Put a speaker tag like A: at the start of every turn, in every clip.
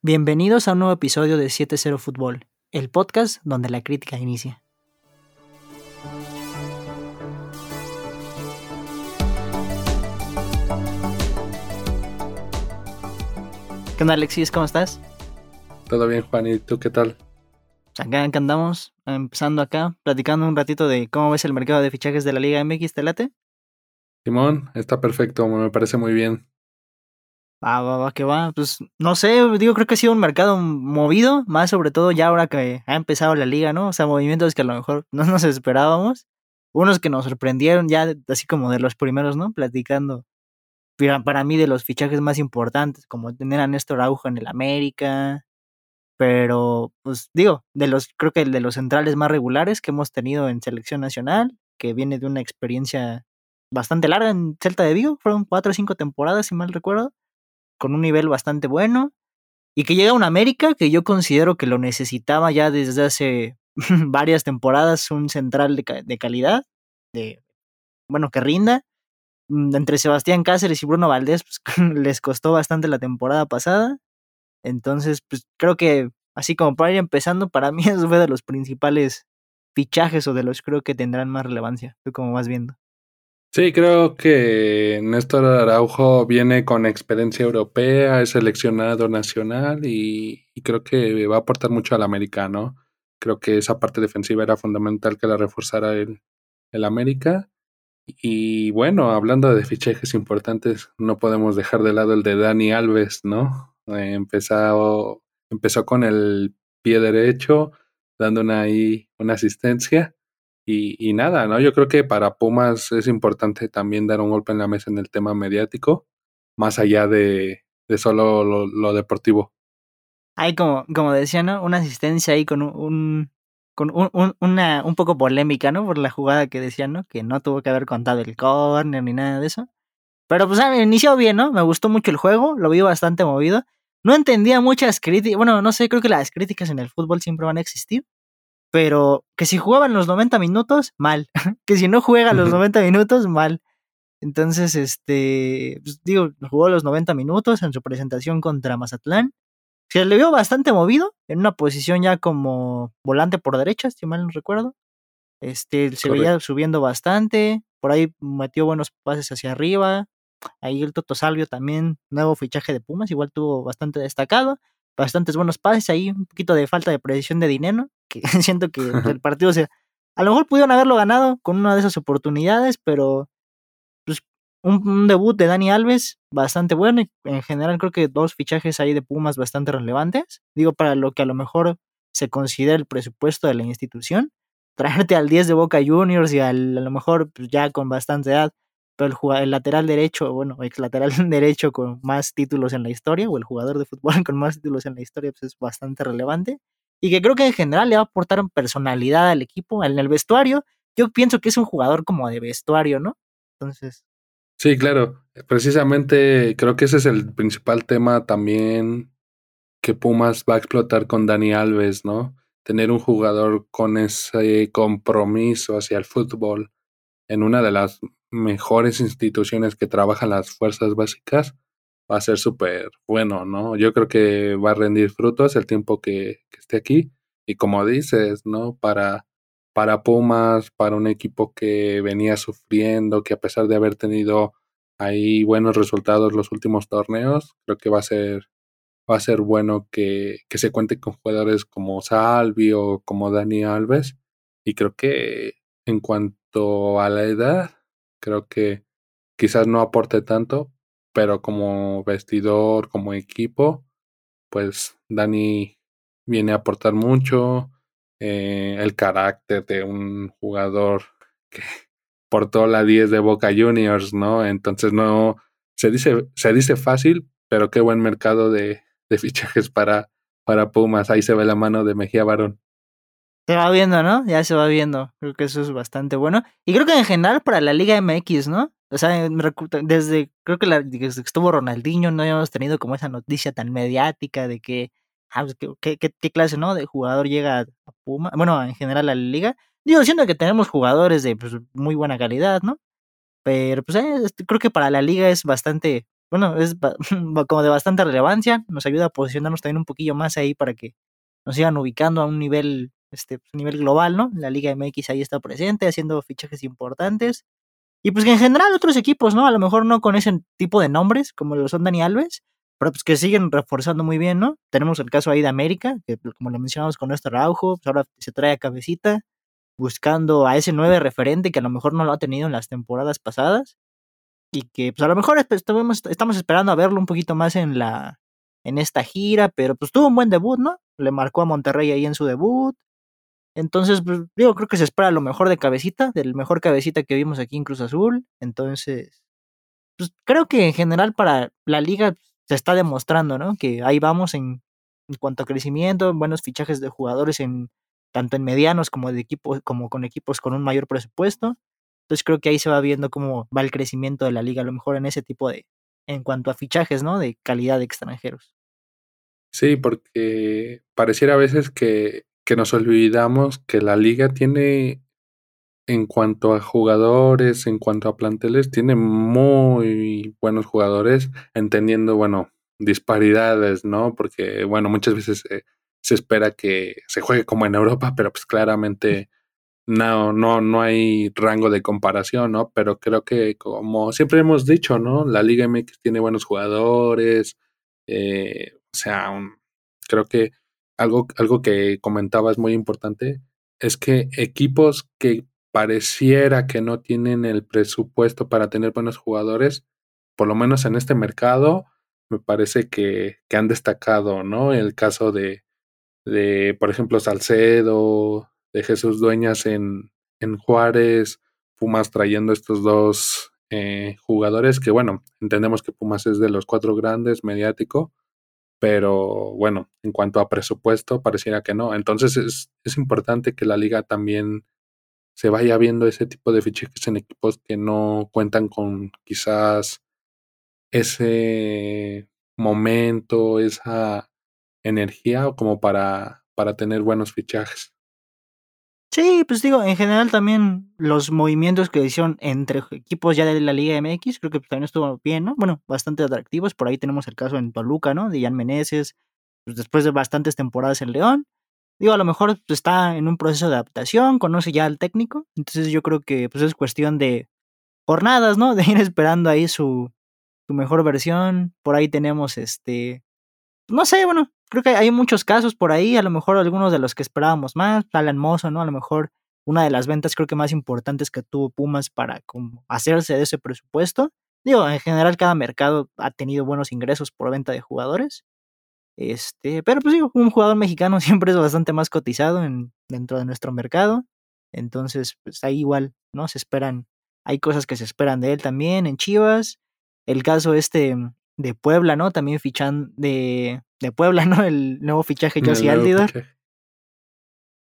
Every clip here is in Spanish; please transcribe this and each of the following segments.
A: Bienvenidos a un nuevo episodio de 7-0 Fútbol, el podcast donde la crítica inicia. ¿Qué onda Alexis? ¿Cómo estás?
B: Todo bien Juan, ¿y tú qué tal?
A: Pues acá, andamos, empezando acá, platicando un ratito de cómo ves el mercado de fichajes de la Liga MX, ¿te late?
B: Simón, está perfecto, me parece muy bien.
A: Va, va, va, que va. Pues no sé, digo, creo que ha sido un mercado movido, más sobre todo ya ahora que ha empezado la liga, ¿no? O sea, movimientos que a lo mejor no nos esperábamos. Unos que nos sorprendieron ya, así como de los primeros, ¿no? Platicando. Para mí, de los fichajes más importantes, como tener a Néstor Araujo en el América. Pero, pues digo, de los, creo que el de los centrales más regulares que hemos tenido en selección nacional, que viene de una experiencia bastante larga en Celta de Vigo, fueron cuatro o cinco temporadas, si mal recuerdo con un nivel bastante bueno y que llega a un América que yo considero que lo necesitaba ya desde hace varias temporadas, un central de, calidad, de, bueno, que rinda. Mm, entre Sebastián Cáceres y Bruno Valdés pues, les costó bastante la temporada pasada. Entonces, pues creo que así como para ir empezando, para mí es fue de los principales fichajes o de los creo que tendrán más relevancia. Tú como vas viendo.
B: Sí, creo que Néstor Araujo viene con experiencia europea, es seleccionado nacional y, creo que va a aportar mucho al americano. Creo que esa parte defensiva era fundamental que la reforzara el, el América. Y bueno, hablando de fichajes importantes, no podemos dejar de lado el de Dani Alves, ¿no? Eh, empezó, empezó con el pie derecho, dando una, ahí una asistencia y, nada, ¿no? Yo creo que para Pumas es importante también dar un golpe en la mesa en el tema mediático, más allá de, de solo lo, deportivo.
A: Hay como, como decía, ¿no? Una asistencia ahí con un, con un, una, un poco polémica, ¿no? Por la jugada que decían, ¿no? Que no tuvo que haber contado el corner ni nada de eso. Pero pues ah, inició bien, ¿no? Me gustó mucho el juego, lo vi bastante movido. No entendía muchas críticas, bueno, no sé, creo que las críticas en el fútbol siempre van a existir, pero que si jugaban los 90 minutos, mal. que si no juega los 90 minutos, mal. Entonces, este, pues, digo, jugó los 90 minutos en su presentación contra Mazatlán. Se le vio bastante movido, en una posición ya como volante por derecha, si mal no recuerdo. Este, se veía subiendo bastante, por ahí metió buenos pases hacia arriba. Ahí el Toto Salvio también, nuevo fichaje de Pumas, igual tuvo bastante destacado bastantes buenos pases ahí, un poquito de falta de precisión de dinero, que siento que el partido se... A lo mejor pudieron haberlo ganado con una de esas oportunidades, pero pues un, debut de Dani Alves bastante bueno y en general creo que dos fichajes ahí de Pumas bastante relevantes. Digo, para lo que a lo mejor se considera el presupuesto de la institución. Traerte al 10 de Boca Juniors y al, a lo mejor pues, ya con bastante edad pero el, lateral derecho, bueno, ex lateral derecho con más títulos en la historia, o el jugador de fútbol con más títulos en la historia, pues es bastante relevante. Y que creo que en general le va a aportar personalidad al equipo, en el vestuario. Yo pienso que es un jugador como de vestuario, ¿no? Entonces.
B: Sí, claro. Precisamente creo que ese es el principal tema también que Pumas va a explotar con Dani Alves, ¿no? Tener un jugador con ese compromiso hacia el fútbol en una de las mejores instituciones que trabajan las fuerzas básicas, va a ser súper bueno, ¿no? Yo creo que va a rendir frutos el tiempo que, esté aquí. Y como dices, ¿no? Para, para Pumas, para un equipo que venía sufriendo, que a pesar de haber tenido ahí buenos resultados los últimos torneos, creo que va a ser, va a ser bueno que, que se cuente con jugadores como Salvi o como Dani Alves. Y creo que en cuanto a la edad, Creo que quizás no aporte tanto, pero como vestidor, como equipo, pues Dani viene a aportar mucho. Eh, el carácter de un jugador que portó la 10 de Boca Juniors, ¿no? Entonces no, se dice, se dice fácil, pero qué buen mercado de, de fichajes para, para Pumas. Ahí se ve la mano de Mejía Barón.
A: Se va viendo, ¿no? Ya se va viendo. Creo que eso es bastante bueno. Y creo que en general para la Liga MX, ¿no? O sea, desde, creo que desde que estuvo Ronaldinho no habíamos tenido como esa noticia tan mediática de que, ah, pues, ¿qué, qué, clase, ¿no? De jugador llega a Puma. Bueno, en general a la liga. Digo, siento que tenemos jugadores de pues, muy buena calidad, ¿no? Pero pues eh, creo que para la liga es bastante bueno, es como de bastante relevancia, nos ayuda a posicionarnos también un poquillo más ahí para que nos sigan ubicando a un nivel, este, pues, nivel global, ¿no? La Liga MX ahí está presente, haciendo fichajes importantes. Y pues que en general otros equipos, ¿no? A lo mejor no con ese tipo de nombres, como lo son Dani Alves, pero pues que siguen reforzando muy bien, ¿no? Tenemos el caso ahí de América, que como lo mencionamos con nuestro Araujo, pues ahora se trae a cabecita, buscando a ese nueve referente que a lo mejor no lo ha tenido en las temporadas pasadas y que pues a lo mejor estamos, estamos esperando a verlo un poquito más en la en esta gira, pero pues tuvo un buen debut, ¿no? Le marcó a Monterrey ahí en su debut. Entonces, pues, digo, creo que se espera lo mejor de cabecita, del mejor cabecita que vimos aquí en Cruz Azul. Entonces, pues creo que en general para la liga se está demostrando, ¿no? Que ahí vamos en, en cuanto a crecimiento, buenos fichajes de jugadores en tanto en medianos como de equipos, como con equipos con un mayor presupuesto. Entonces creo que ahí se va viendo cómo va el crecimiento de la liga, a lo mejor en ese tipo de, en cuanto a fichajes, ¿no? De calidad de extranjeros.
B: Sí, porque pareciera a veces que, que nos olvidamos que la liga tiene, en cuanto a jugadores, en cuanto a planteles, tiene muy buenos jugadores, entendiendo, bueno, disparidades, ¿no? Porque, bueno, muchas veces se espera que se juegue como en Europa, pero pues claramente no, no, no hay rango de comparación, ¿no? Pero creo que como siempre hemos dicho, ¿no? La Liga MX tiene buenos jugadores, eh, o sea, creo que algo, algo que comentaba es muy importante, es que equipos que pareciera que no tienen el presupuesto para tener buenos jugadores, por lo menos en este mercado, me parece que, que han destacado, ¿no? El caso de, de, por ejemplo, Salcedo, de Jesús Dueñas en, en Juárez, Pumas trayendo estos dos eh, jugadores que, bueno, entendemos que Pumas es de los cuatro grandes mediático, pero bueno, en cuanto a presupuesto, pareciera que no. Entonces es, es importante que la liga también se vaya viendo ese tipo de fichajes en equipos que no cuentan con quizás ese momento, esa energía como para, para tener buenos fichajes.
A: Sí, pues digo, en general también los movimientos que hicieron entre equipos ya de la Liga MX, creo que también estuvo bien, ¿no? Bueno, bastante atractivos. Por ahí tenemos el caso en Toluca, ¿no? De Jan Meneses, pues después de bastantes temporadas en León. Digo, a lo mejor pues, está en un proceso de adaptación, conoce ya al técnico. Entonces yo creo que pues es cuestión de jornadas, ¿no? De ir esperando ahí su, su mejor versión. Por ahí tenemos este. No sé, bueno, creo que hay muchos casos por ahí, a lo mejor algunos de los que esperábamos más, Alan Mozo, ¿no? A lo mejor una de las ventas creo que más importantes que tuvo Pumas para como hacerse de ese presupuesto. Digo, en general cada mercado ha tenido buenos ingresos por venta de jugadores. Este, pero pues digo, un jugador mexicano siempre es bastante más cotizado en, dentro de nuestro mercado. Entonces, pues ahí igual, ¿no? Se esperan, hay cosas que se esperan de él también en Chivas. El caso este de Puebla, ¿no? También fichan de, de Puebla, ¿no? El nuevo fichaje Josie Aldidor.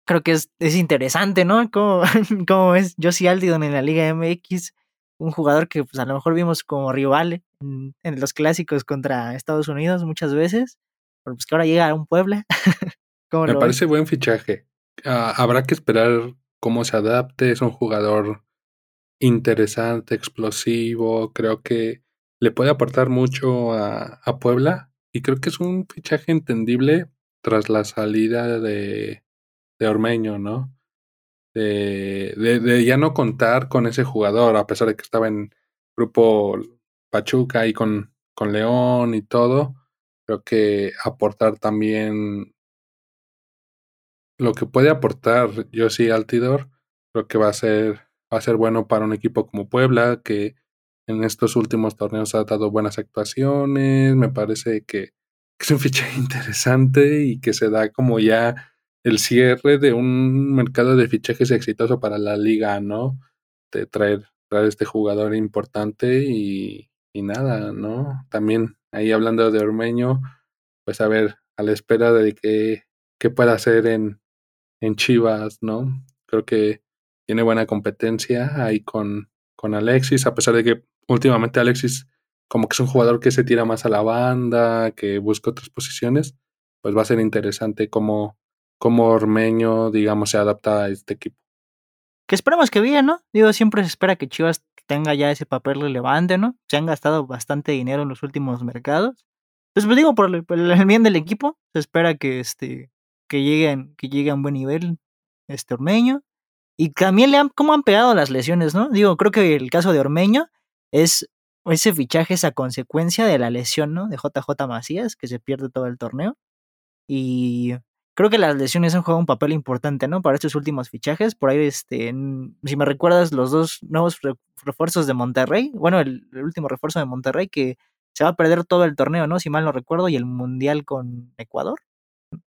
A: Creo que es, es interesante, ¿no? ¿Cómo, cómo es Josie Aldidor en la Liga MX? Un jugador que pues a lo mejor vimos como rival en, en los clásicos contra Estados Unidos muchas veces, pero pues que ahora llega a un Puebla.
B: Me parece buen fichaje. Ah, habrá que esperar cómo se adapte. Es un jugador interesante, explosivo. Creo que le puede aportar mucho a, a, Puebla y creo que es un fichaje entendible tras la salida de, de Ormeño, ¿no? De, de, ya no contar con ese jugador, a pesar de que estaba en grupo Pachuca y con, con León y todo, creo que aportar también lo que puede aportar yo sí Altidor, creo que va a ser va a ser bueno para un equipo como Puebla que en estos últimos torneos ha dado buenas actuaciones, me parece que es un fichaje interesante y que se da como ya el cierre de un mercado de fichajes exitoso para la liga, ¿no? De traer, traer este jugador importante y, y nada, ¿no? También ahí hablando de Ormeño, pues a ver, a la espera de que, que pueda hacer en, en Chivas, ¿no? Creo que tiene buena competencia ahí con, con Alexis, a pesar de que últimamente Alexis como que es un jugador que se tira más a la banda, que busca otras posiciones, pues va a ser interesante cómo, cómo Ormeño, digamos, se adapta a este equipo.
A: Que esperamos que bien, ¿no? Digo, siempre se espera que Chivas tenga ya ese papel relevante, ¿no? Se han gastado bastante dinero en los últimos mercados. Entonces, pues digo, por el, por el bien del equipo, se espera que este que lleguen, que llegue a un buen nivel este Ormeño. Y también le han, cómo han pegado las lesiones, ¿no? Digo, creo que el caso de Ormeño es ese fichaje es a consecuencia de la lesión, ¿no? De JJ Macías, que se pierde todo el torneo. Y creo que las lesiones han jugado un papel importante, ¿no? Para estos últimos fichajes. Por ahí, este, si me recuerdas, los dos nuevos refuerzos de Monterrey, bueno, el, último refuerzo de Monterrey que se va a perder todo el torneo, ¿no? Si mal no recuerdo, y el Mundial con Ecuador.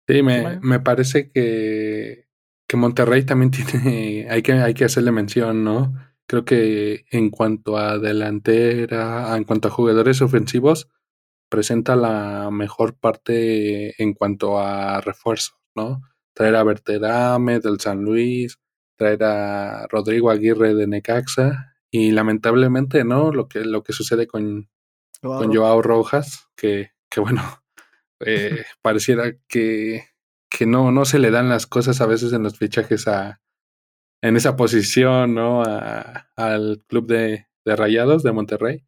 B: Sí, me, me parece que, que Monterrey también tiene, hay que, hay que hacerle mención, ¿no? Creo que en cuanto a delantera, en cuanto a jugadores ofensivos, presenta la mejor parte en cuanto a refuerzos, ¿no? Traer a Berterame del San Luis, traer a Rodrigo Aguirre de Necaxa y lamentablemente, ¿no? Lo que, lo que sucede con, con Joao Rojas, que, que bueno, eh, pareciera que, que no, no se le dan las cosas a veces en los fichajes a, en esa posición, ¿no? al club de, Rayados de Monterrey.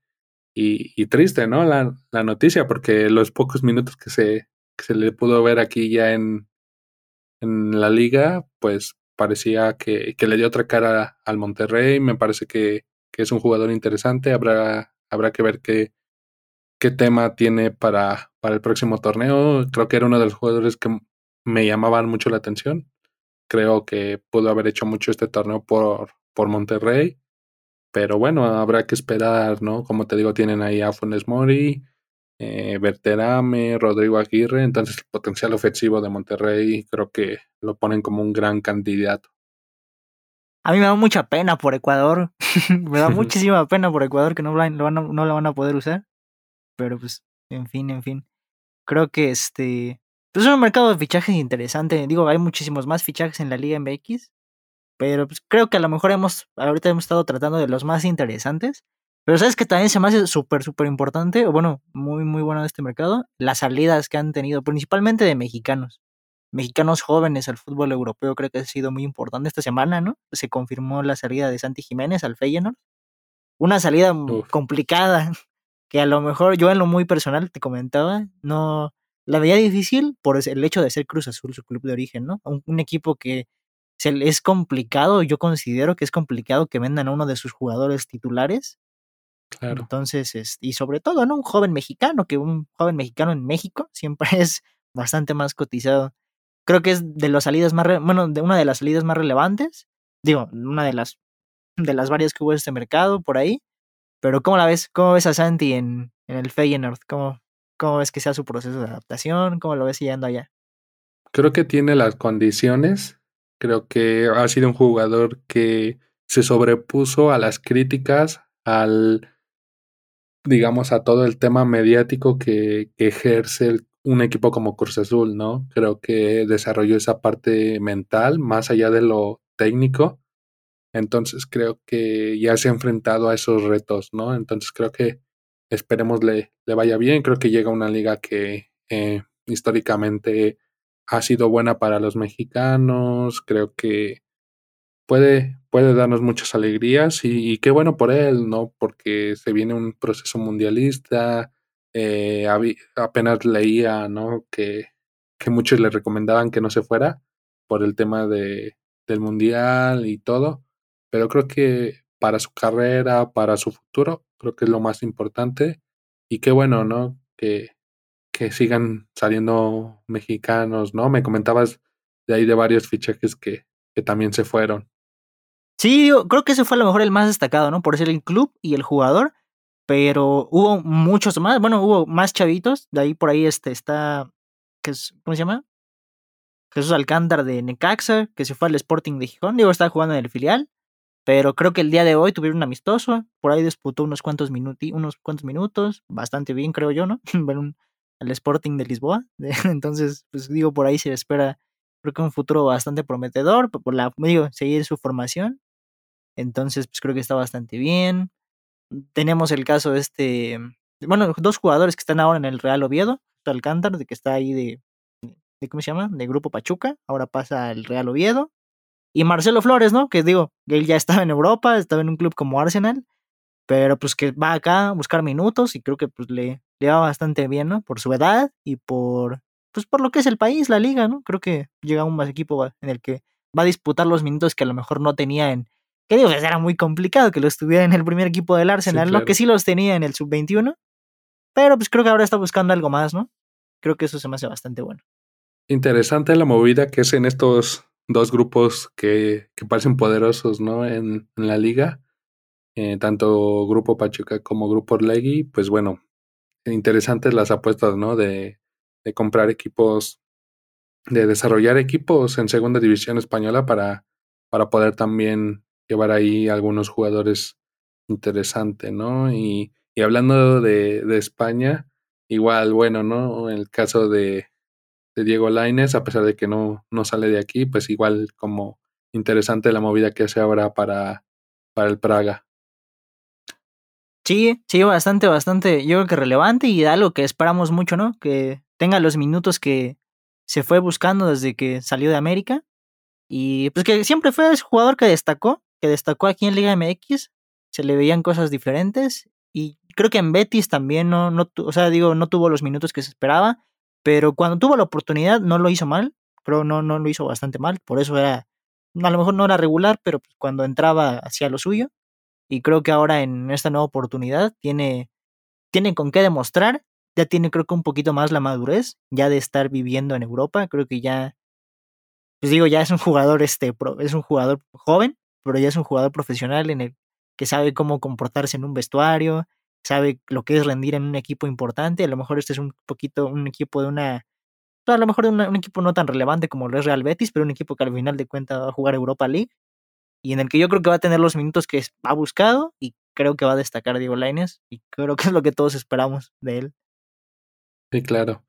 B: Y, y triste, ¿no? La, la, noticia, porque los pocos minutos que se, que se le pudo ver aquí ya en, en la liga, pues parecía que, que, le dio otra cara al Monterrey. Me parece que, que, es un jugador interesante. Habrá, habrá que ver qué, qué tema tiene para, para el próximo torneo. Creo que era uno de los jugadores que me llamaban mucho la atención. Creo que pudo haber hecho mucho este torneo por, por Monterrey. Pero bueno, habrá que esperar, ¿no? Como te digo, tienen ahí a Funes Mori, eh, Berterame, Rodrigo Aguirre. Entonces, el potencial ofensivo de Monterrey creo que lo ponen como un gran candidato.
A: A mí me da mucha pena por Ecuador. me da muchísima pena por Ecuador que no, lo van a, no lo van a poder usar. Pero pues, en fin, en fin. Creo que este pues es un mercado de fichajes interesante. Digo, hay muchísimos más fichajes en la Liga MX. Pero pues, creo que a lo mejor hemos, ahorita hemos estado tratando de los más interesantes. Pero sabes que también se me hace súper, súper importante, o bueno, muy, muy bueno de este mercado, las salidas que han tenido, principalmente de mexicanos. Mexicanos jóvenes al fútbol europeo, creo que ha sido muy importante esta semana, ¿no? Se confirmó la salida de Santi Jiménez al Feyenoord. Una salida complicada, que a lo mejor yo en lo muy personal te comentaba, no, la veía difícil por el hecho de ser Cruz Azul, su club de origen, ¿no? Un, equipo que se, es complicado, yo considero que es complicado que vendan a uno de sus jugadores titulares. Claro. Entonces, es, y sobre todo, ¿no? Un joven mexicano, que un joven mexicano en México siempre es bastante más cotizado. Creo que es de las salidas más, bueno, de una de las salidas más relevantes. Digo, una de las, de las varias que hubo en este mercado, por ahí. Pero ¿cómo la ves? ¿Cómo ves a Santi en, en el Feyenoord? ¿Cómo, ¿Cómo ves que sea su proceso de adaptación? ¿Cómo lo ves yendo allá?
B: Creo que tiene las condiciones. Creo que ha sido un jugador que se sobrepuso a las críticas, al, digamos, a todo el tema mediático que, ejerce un equipo como Cruz Azul, ¿no? Creo que desarrolló esa parte mental más allá de lo técnico. Entonces creo que ya se ha enfrentado a esos retos, ¿no? Entonces creo que esperemos le, le vaya bien. Creo que llega una liga que eh, históricamente ha sido buena para los mexicanos. Creo que puede, puede darnos muchas alegrías y, qué bueno por él, ¿no? Porque se viene un proceso mundialista. Eh, apenas leía, ¿no? Que, que muchos le recomendaban que no se fuera por el tema de, del mundial y todo. Pero creo que para su carrera, para su futuro, creo que es lo más importante. Y qué bueno, ¿no? Que, que sigan saliendo mexicanos, ¿no? Me comentabas de ahí de varios fichajes que, que también se fueron.
A: Sí, yo creo que ese fue a lo mejor el más destacado, ¿no? Por ser el club y el jugador. Pero hubo muchos más, bueno, hubo más chavitos. De ahí por ahí este está, que es, ¿cómo se llama? Jesús Alcántara de Necaxa, que se fue al Sporting de Gijón. Digo, está jugando en el filial. Pero creo que el día de hoy tuvieron un amistoso, por ahí disputó unos cuantos, minuti, unos cuantos minutos, bastante bien creo yo, ¿no? Al Sporting de Lisboa. Entonces, pues digo, por ahí se espera, creo que un futuro bastante prometedor, por la, digo, seguir su formación. Entonces, pues creo que está bastante bien. Tenemos el caso de este, bueno, dos jugadores que están ahora en el Real Oviedo, Alcántara, de que está ahí de, de, ¿cómo se llama? De Grupo Pachuca, ahora pasa al Real Oviedo. Y Marcelo Flores, ¿no? Que digo, él ya estaba en Europa, estaba en un club como Arsenal. pero pues que va acá a buscar minutos y creo que pues le, le va bastante bien, ¿no? Por su edad y por, pues por lo que es el país, la liga, ¿no? Creo que llega un más equipo en el que va a disputar los minutos que a lo mejor no tenía en, que digo, pues, era muy complicado que lo estuviera en el primer equipo del Arsenal, ¿no? Que sí los tenía en el sub-21, pero pues creo que ahora está buscando algo más, ¿no? Creo que eso se me hace bastante bueno.
B: Interesante la movida que es en estos dos grupos que, que parecen poderosos, ¿no? En, en la liga, eh, tanto Grupo Pachuca como Grupo Orlegui, pues bueno, interesantes las apuestas, ¿no? De, de comprar equipos, de desarrollar equipos en segunda división española para, para poder también llevar ahí algunos jugadores interesantes, ¿no? Y, y hablando de, de, España, igual, bueno, ¿no? El caso de, de Diego Laines, a pesar de que no, no sale de aquí, pues igual como interesante la movida que hace ahora para, para el Praga.
A: Sí, sí, bastante, bastante, yo creo que relevante y algo que esperamos mucho, ¿no? Que tenga los minutos que se fue buscando desde que salió de América y pues que siempre fue ese jugador que destacó, que destacó aquí en Liga MX, se le veían cosas diferentes y creo que en Betis también no, no, o sea, digo, no tuvo los minutos que se esperaba, pero cuando tuvo la oportunidad no lo hizo mal, creo no, no lo hizo bastante mal, por eso era, a lo mejor no era regular, pero pues cuando entraba hacía lo suyo y creo que ahora en esta nueva oportunidad tiene, tiene con qué demostrar, ya tiene creo que un poquito más la madurez, ya de estar viviendo en Europa, creo que ya, pues digo, ya es un jugador, este, es un jugador joven, pero ya es un jugador profesional en el que sabe cómo comportarse en un vestuario, sabe lo que es rendir en un equipo importante, a lo mejor este es un poquito un equipo de una, a lo mejor de un equipo no tan relevante como lo es Real Betis, pero un equipo que al final de cuentas va a jugar Europa League y en el que yo creo que va a tener los minutos que ha buscado y creo que va a destacar Diego Lainez y creo que es lo que todos esperamos de él.
B: Sí, claro.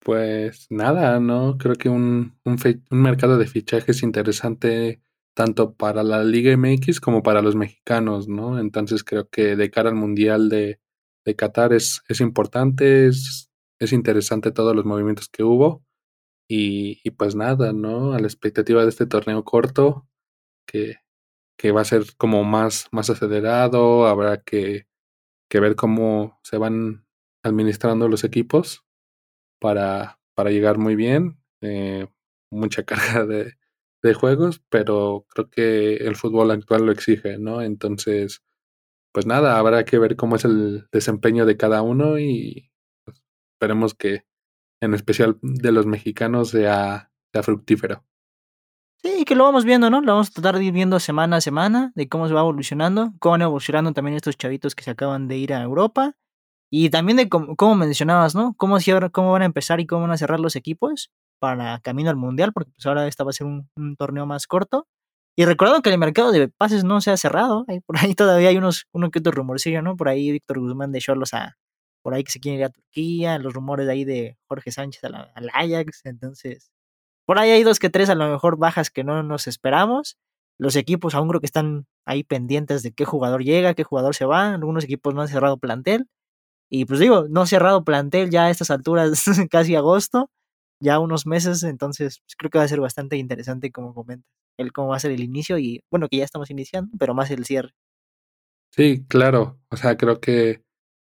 B: Pues nada, ¿no? Creo que un, un, un mercado de fichajes interesante tanto para la Liga MX como para los mexicanos, ¿no? Entonces creo que de cara al Mundial de, de Qatar es, es importante, es, es interesante todos los movimientos que hubo. Y, y, pues nada, ¿no? A la expectativa de este torneo corto, que, que va a ser como más, más acelerado, habrá que, que ver cómo se van administrando los equipos para, para llegar muy bien. Eh, mucha carga de, de juegos, pero creo que el fútbol actual lo exige, ¿no? Entonces, pues nada, habrá que ver cómo es el desempeño de cada uno y pues, esperemos que en especial de los mexicanos sea, fructífero.
A: Sí, que lo vamos viendo, ¿no? Lo vamos a tratar de ir viendo semana a semana, de cómo se va evolucionando, cómo van evolucionando también estos chavitos que se acaban de ir a Europa. Y también de cómo, cómo mencionabas, ¿no? Cómo van a empezar y cómo van a cerrar los equipos para camino al Mundial, porque pues ahora esta va a ser un, torneo más corto. Y recuerdo que el mercado de pases no se ha cerrado. Por ahí todavía hay unos, uno que otro rumorcillo, ¿no? Por ahí Víctor Guzmán de Cholos a. Por ahí que se quiere ir a Turquía. Los rumores de ahí de Jorge Sánchez al Ajax. Entonces, por ahí hay dos que tres a lo mejor bajas que no nos esperamos. Los equipos aún creo que están ahí pendientes de qué jugador llega, qué jugador se va. Algunos equipos no han cerrado plantel. Y pues digo, no cerrado plantel ya a estas alturas, casi agosto, ya unos meses. Entonces pues creo que va a ser bastante interesante, como comenta, el cómo va a ser el inicio y bueno, que ya estamos iniciando, pero más el cierre.
B: Sí, claro. O sea, creo que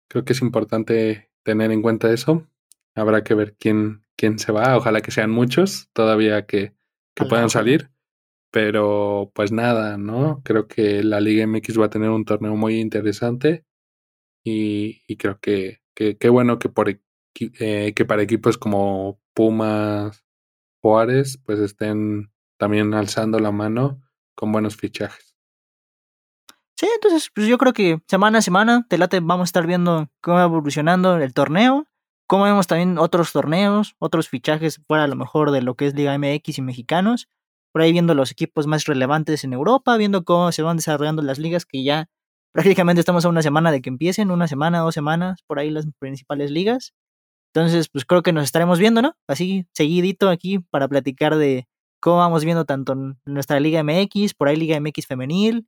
B: creo que es importante tener en cuenta eso. Habrá que ver quién, quién se va. Ojalá que sean muchos todavía que, que puedan salir. Pero pues nada, ¿no? Creo que la Liga MX va a tener un torneo muy interesante. Y, y creo que qué bueno que, por, eh, que para equipos como Pumas, Juárez, pues estén también alzando la mano con buenos fichajes.
A: Sí, entonces pues yo creo que semana a semana, te late, vamos a estar viendo cómo va evolucionando el torneo como vemos también otros torneos, otros fichajes fuera a lo mejor de lo que es Liga MX y mexicanos, por ahí viendo los equipos más relevantes en Europa, viendo cómo se van desarrollando las ligas que ya prácticamente estamos a una semana de que empiecen, una semana, dos semanas, por ahí las principales ligas. Entonces, pues creo que nos estaremos viendo, ¿no? Así, seguidito aquí para platicar de cómo vamos viendo tanto nuestra Liga MX, por ahí Liga MX femenil,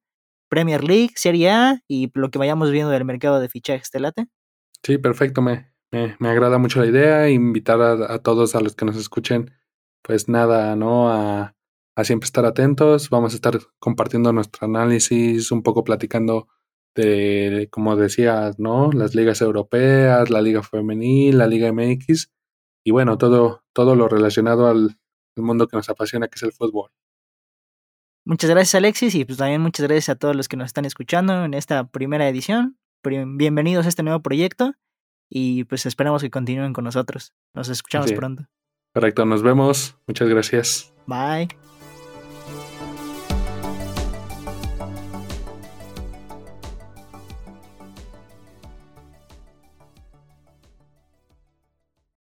A: Premier League, Serie A y lo que vayamos viendo del mercado de fichajes, ¿te late?
B: Sí, perfecto, me, me, agrada mucho la idea, invitar a, todos a los que nos escuchen, pues nada, ¿no? A, siempre estar atentos, vamos a estar compartiendo nuestro análisis, un poco platicando de, como decías, ¿no? Las ligas europeas, la liga femenil, la liga MX y bueno, todo, todo lo relacionado al, al mundo que nos apasiona, que es el fútbol.
A: Muchas gracias Alexis y pues también muchas gracias a todos los que nos están escuchando en esta primera edición. Bienvenidos a este nuevo proyecto y pues esperamos que continúen con nosotros. Nos escuchamos
B: Sí.
A: pronto.
B: Correcto, nos vemos. Muchas gracias.
A: Bye.